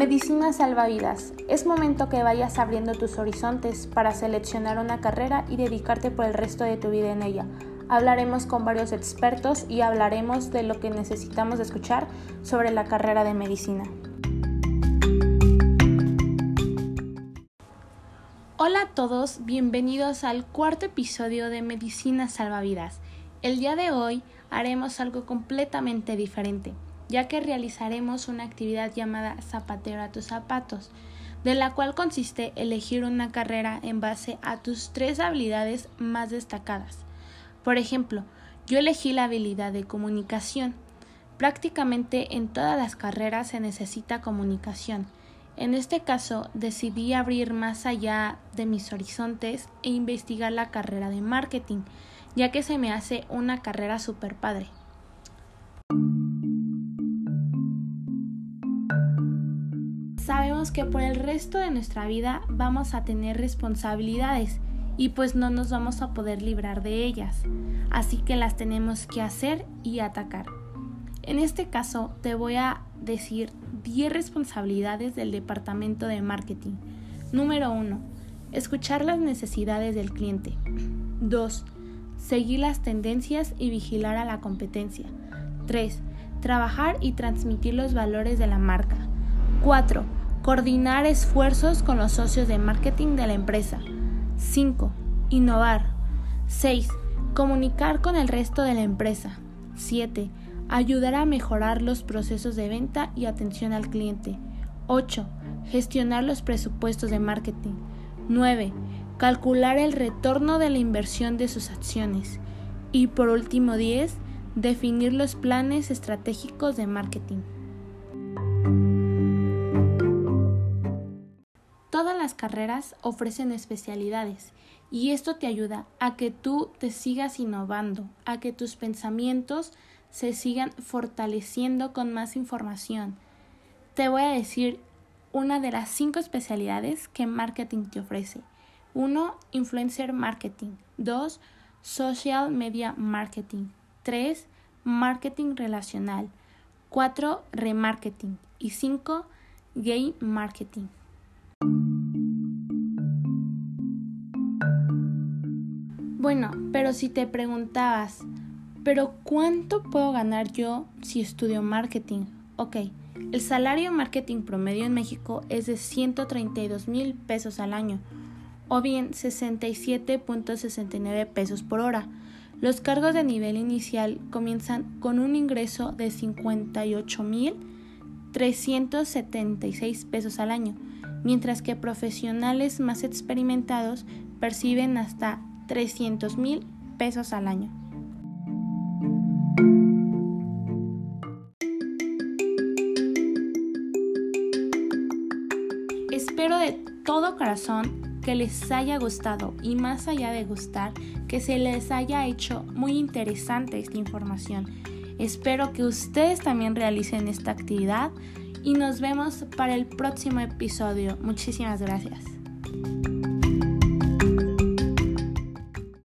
Medicina salvavidas. Es momento que vayas abriendo tus horizontes para seleccionar una carrera y dedicarte por el resto de tu vida en ella. Hablaremos con varios expertos y hablaremos de lo que necesitamos escuchar sobre la carrera de medicina. Hola a todos, bienvenidos al cuarto episodio de Medicina Salvavidas. El día de hoy haremos algo completamente diferente ya que realizaremos una actividad llamada Zapatero a tus zapatos, de la cual consiste elegir una carrera en base a tus tres habilidades más destacadas. Por ejemplo, yo elegí la habilidad de comunicación. Prácticamente en todas las carreras se necesita comunicación. En este caso decidí abrir más allá de mis horizontes e investigar la carrera de marketing, ya que se me hace una carrera super padre. Sabemos que por el resto de nuestra vida vamos a tener responsabilidades y pues no nos vamos a poder librar de ellas. Así que las tenemos que hacer y atacar. En este caso te voy a decir 10 responsabilidades del departamento de marketing. Número 1. Escuchar las necesidades del cliente. 2. Seguir las tendencias y vigilar a la competencia. 3. Trabajar y transmitir los valores de la marca. 4 Coordinar esfuerzos con los socios de marketing de la empresa. 5. Innovar. 6. Comunicar con el resto de la empresa. 7. Ayudar a mejorar los procesos de venta y atención al cliente. 8. Gestionar los presupuestos de marketing. 9. Calcular el retorno de la inversión de sus acciones. Y por último 10. Definir los planes estratégicos de marketing. Todas las carreras ofrecen especialidades y esto te ayuda a que tú te sigas innovando, a que tus pensamientos se sigan fortaleciendo con más información. Te voy a decir una de las cinco especialidades que marketing te ofrece. 1. Influencer marketing. 2. Social media marketing. 3. Marketing relacional. 4. Remarketing. Y 5. Game marketing. Bueno, pero si te preguntabas, ¿pero cuánto puedo ganar yo si estudio marketing? Ok, el salario marketing promedio en México es de 132 mil pesos al año, o bien 67.69 pesos por hora. Los cargos de nivel inicial comienzan con un ingreso de 58 mil 376 pesos al año, mientras que profesionales más experimentados perciben hasta 300 mil pesos al año. Espero de todo corazón que les haya gustado y más allá de gustar, que se les haya hecho muy interesante esta información. Espero que ustedes también realicen esta actividad y nos vemos para el próximo episodio. Muchísimas gracias.